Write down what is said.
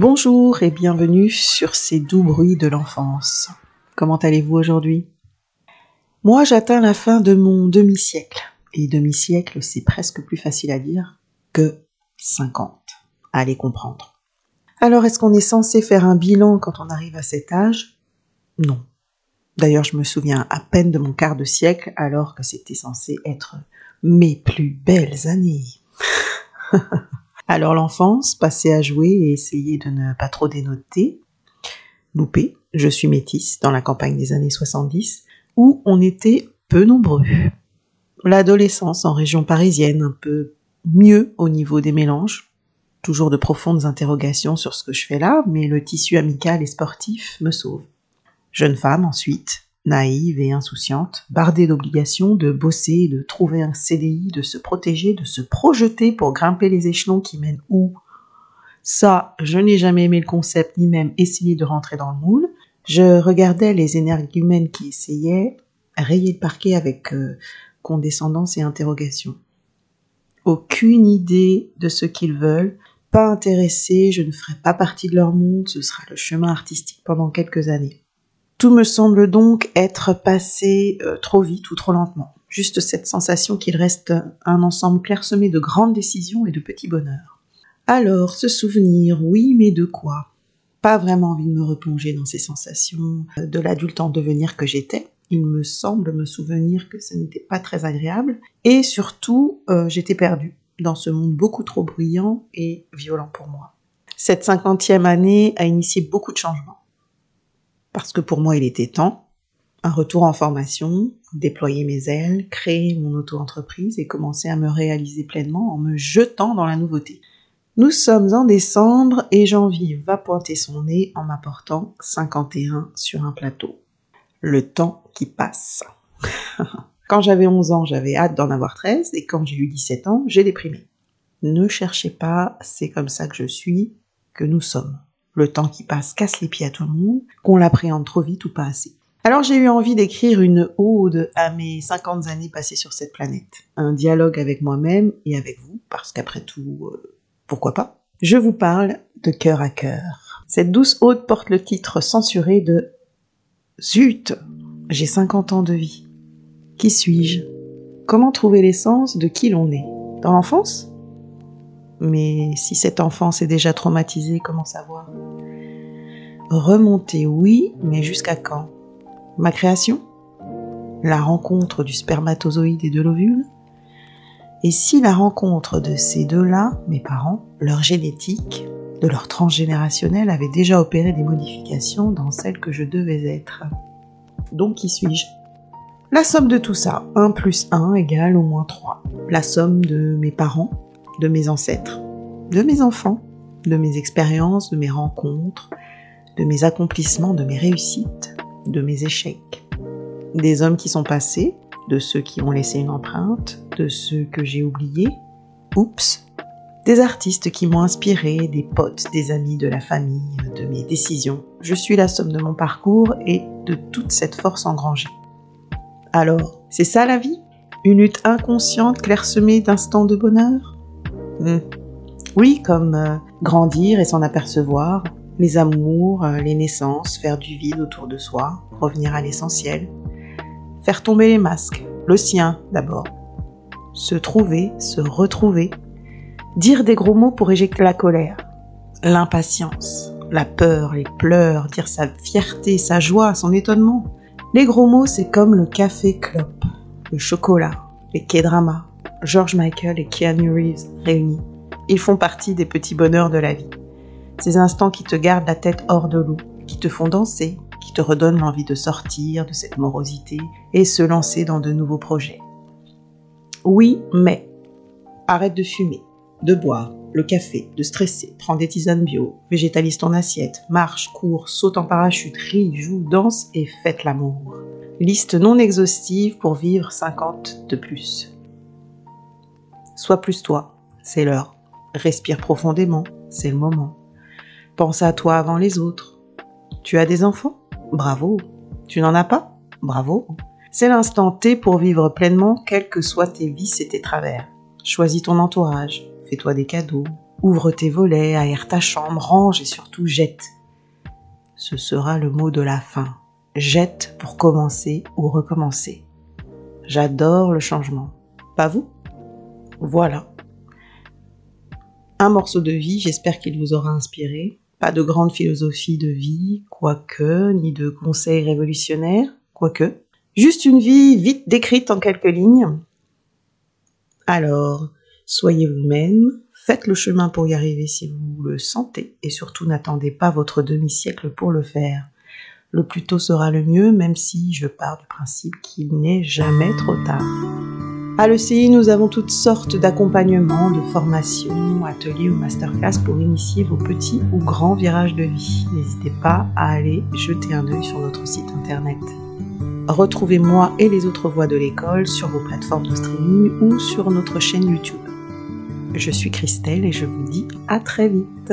Bonjour et bienvenue sur ces doux bruits de l'enfance. Comment allez-vous aujourd'hui? Moi, j'atteins la fin de mon demi-siècle. Et demi-siècle, c'est presque plus facile à dire que 50. Allez comprendre. Alors, est-ce qu'on est censé faire un bilan quand on arrive à cet âge? Non. D'ailleurs, je me souviens à peine de mon quart de siècle alors que c'était censé être mes plus belles années. Alors l'enfance, passer à jouer et essayer de ne pas trop dénoter. Loupé, je suis métisse dans la campagne des années 70, où on était peu nombreux. L'adolescence en région parisienne, un peu mieux au niveau des mélanges. Toujours de profondes interrogations sur ce que je fais là, mais le tissu amical et sportif me sauve. Jeune femme ensuite, naïve et insouciante, bardée d'obligations de bosser, de trouver un CDI, de se protéger, de se projeter pour grimper les échelons qui mènent où? Ça, je n'ai jamais aimé le concept, ni même essayé de rentrer dans le moule. Je regardais les énergumènes qui essayaient, rayer le parquet avec euh, condescendance et interrogation. Aucune idée de ce qu'ils veulent, pas intéressé, je ne ferai pas partie de leur monde, ce sera le chemin artistique pendant quelques années. Tout me semble donc être passé euh, trop vite ou trop lentement. Juste cette sensation qu'il reste un ensemble clairsemé de grandes décisions et de petits bonheurs. Alors, ce souvenir, oui, mais de quoi? Pas vraiment envie de me replonger dans ces sensations euh, de l'adulte en devenir que j'étais. Il me semble me souvenir que ce n'était pas très agréable. Et surtout, euh, j'étais perdue dans ce monde beaucoup trop bruyant et violent pour moi. Cette cinquantième année a initié beaucoup de changements parce que pour moi il était temps. Un retour en formation, déployer mes ailes, créer mon auto-entreprise et commencer à me réaliser pleinement en me jetant dans la nouveauté. Nous sommes en décembre et janvier va pointer son nez en m'apportant 51 sur un plateau. Le temps qui passe. quand j'avais 11 ans, j'avais hâte d'en avoir 13 et quand j'ai eu 17 ans, j'ai déprimé. Ne cherchez pas, c'est comme ça que je suis, que nous sommes le temps qui passe casse les pieds à tout le monde, qu'on l'appréhende trop vite ou pas assez. Alors j'ai eu envie d'écrire une ode à mes 50 années passées sur cette planète. Un dialogue avec moi-même et avec vous, parce qu'après tout, euh, pourquoi pas Je vous parle de cœur à cœur. Cette douce ode porte le titre censuré de Zut J'ai 50 ans de vie. Qui suis-je? Comment trouver l'essence de qui l'on est? Dans l'enfance? Mais si cette enfance est déjà traumatisée, comment savoir? Remonter, oui, mais jusqu'à quand? Ma création? La rencontre du spermatozoïde et de l'ovule? Et si la rencontre de ces deux-là, mes parents, leur génétique, de leur transgénérationnel avait déjà opéré des modifications dans celle que je devais être? Donc qui suis-je? La somme de tout ça, 1 plus 1 égale au moins 3. La somme de mes parents, de mes ancêtres, de mes enfants, de mes expériences, de mes rencontres, de mes accomplissements, de mes réussites, de mes échecs. Des hommes qui sont passés, de ceux qui ont laissé une empreinte, de ceux que j'ai oubliés. Oups. Des artistes qui m'ont inspiré, des potes, des amis, de la famille, de mes décisions. Je suis la somme de mon parcours et de toute cette force engrangée. Alors, c'est ça la vie? Une lutte inconsciente clairsemée d'instants de bonheur? Hmm. Oui, comme euh, grandir et s'en apercevoir, les amours, euh, les naissances, faire du vide autour de soi, revenir à l'essentiel, faire tomber les masques, le sien d'abord, se trouver, se retrouver, dire des gros mots pour éjecter la colère, l'impatience, la peur, les pleurs, dire sa fierté, sa joie, son étonnement. Les gros mots, c'est comme le café clope, le chocolat, les K-dramas, George Michael et Keanu Reeves réunis. Ils font partie des petits bonheurs de la vie. Ces instants qui te gardent la tête hors de l'eau, qui te font danser, qui te redonnent l'envie de sortir de cette morosité et se lancer dans de nouveaux projets. Oui, mais arrête de fumer, de boire, le café, de stresser, prends des tisanes bio, végétalise ton assiette, marche, cours, saute en parachute, ris, joue, danse et fête l'amour. Liste non exhaustive pour vivre 50 de plus. Sois plus toi, c'est l'heure. Respire profondément, c'est le moment. Pense à toi avant les autres. Tu as des enfants? Bravo. Tu n'en as pas? Bravo. C'est l'instant T pour vivre pleinement, quels que soient tes vices et tes travers. Choisis ton entourage, fais-toi des cadeaux, Ouvre tes volets, aère ta chambre, range et surtout jette. Ce sera le mot de la fin. Jette pour commencer ou recommencer. J'adore le changement. Pas vous? Voilà. Un morceau de vie, j'espère qu'il vous aura inspiré. Pas de grande philosophie de vie, quoique, ni de conseils révolutionnaires, quoique. Juste une vie vite décrite en quelques lignes. Alors, soyez vous-même, faites le chemin pour y arriver si vous le sentez, et surtout n'attendez pas votre demi-siècle pour le faire. Le plus tôt sera le mieux, même si je pars du principe qu'il n'est jamais trop tard. À l'ECI, nous avons toutes sortes d'accompagnements, de formations, ateliers ou masterclass pour initier vos petits ou grands virages de vie. N'hésitez pas à aller jeter un œil sur notre site internet. Retrouvez moi et les autres voix de l'école sur vos plateformes de streaming ou sur notre chaîne YouTube. Je suis Christelle et je vous dis à très vite.